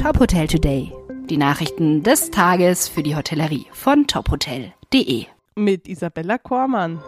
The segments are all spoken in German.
Top Hotel Today. Die Nachrichten des Tages für die Hotellerie von tophotel.de. Mit Isabella Kormann.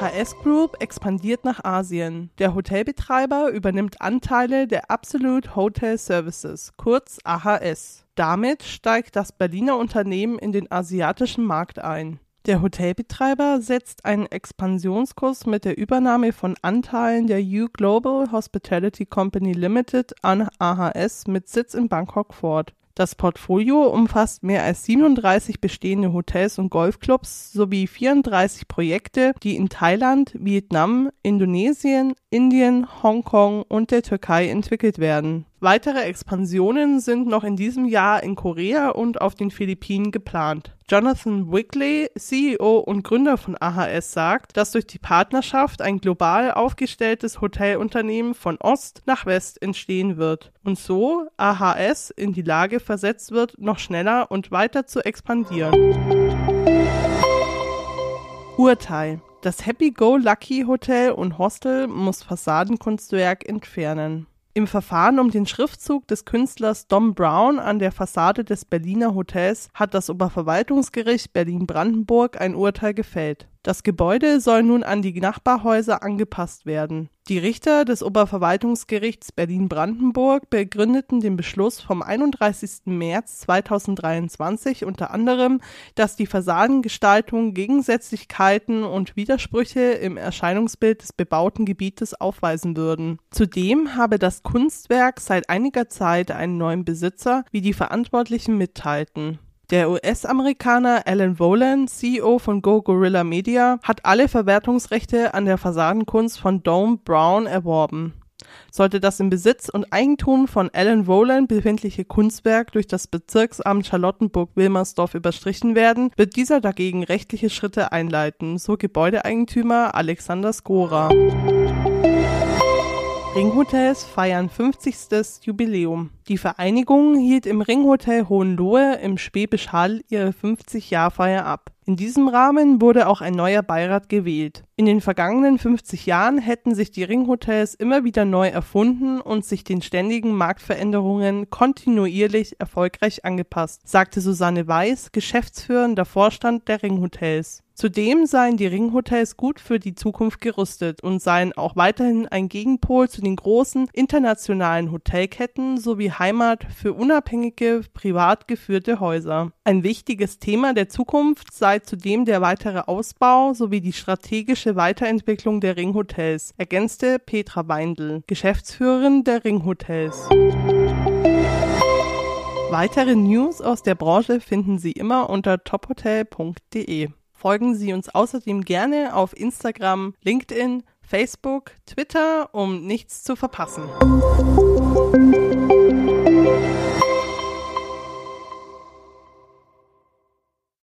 HS Group expandiert nach Asien. Der Hotelbetreiber übernimmt Anteile der Absolute Hotel Services, kurz AHS. Damit steigt das Berliner Unternehmen in den asiatischen Markt ein. Der Hotelbetreiber setzt einen Expansionskurs mit der Übernahme von Anteilen der U Global Hospitality Company Limited an AHS mit Sitz in Bangkok fort. Das Portfolio umfasst mehr als 37 bestehende Hotels und Golfclubs sowie 34 Projekte, die in Thailand, Vietnam, Indonesien, Indien, Hongkong und der Türkei entwickelt werden. Weitere Expansionen sind noch in diesem Jahr in Korea und auf den Philippinen geplant. Jonathan Wigley, CEO und Gründer von AHS, sagt, dass durch die Partnerschaft ein global aufgestelltes Hotelunternehmen von Ost nach West entstehen wird und so AHS in die Lage versetzt wird, noch schneller und weiter zu expandieren. Urteil das Happy Go Lucky Hotel und Hostel muss Fassadenkunstwerk entfernen. Im Verfahren um den Schriftzug des Künstlers Dom Brown an der Fassade des Berliner Hotels hat das Oberverwaltungsgericht Berlin-Brandenburg ein Urteil gefällt. Das Gebäude soll nun an die Nachbarhäuser angepasst werden. Die Richter des Oberverwaltungsgerichts Berlin-Brandenburg begründeten den Beschluss vom 31. März 2023 unter anderem, dass die Fassadengestaltung Gegensätzlichkeiten und Widersprüche im Erscheinungsbild des bebauten Gebietes aufweisen würden. Zudem habe das Kunstwerk seit einiger Zeit einen neuen Besitzer, wie die Verantwortlichen mitteilten. Der US-Amerikaner Alan Volan, CEO von Go Gorilla Media, hat alle Verwertungsrechte an der Fassadenkunst von Dome Brown erworben. Sollte das im Besitz und Eigentum von Alan Volan befindliche Kunstwerk durch das Bezirksamt Charlottenburg-Wilmersdorf überstrichen werden, wird dieser dagegen rechtliche Schritte einleiten, so Gebäudeeigentümer Alexander Skora. Ringhotels feiern 50. Jubiläum. Die Vereinigung hielt im Ringhotel Hohenlohe im Schwäbisch Hall ihre 50-Jahr-Feier ab. In diesem Rahmen wurde auch ein neuer Beirat gewählt. In den vergangenen 50 Jahren hätten sich die Ringhotels immer wieder neu erfunden und sich den ständigen Marktveränderungen kontinuierlich erfolgreich angepasst, sagte Susanne Weiß, geschäftsführender Vorstand der Ringhotels. Zudem seien die Ringhotels gut für die Zukunft gerüstet und seien auch weiterhin ein Gegenpol zu den großen internationalen Hotelketten sowie Heimat für unabhängige, privat geführte Häuser. Ein wichtiges Thema der Zukunft sei zudem der weitere Ausbau sowie die strategische Weiterentwicklung der Ringhotels, ergänzte Petra Weindl, Geschäftsführerin der Ringhotels. Weitere News aus der Branche finden Sie immer unter tophotel.de. Folgen Sie uns außerdem gerne auf Instagram, LinkedIn, Facebook, Twitter, um nichts zu verpassen.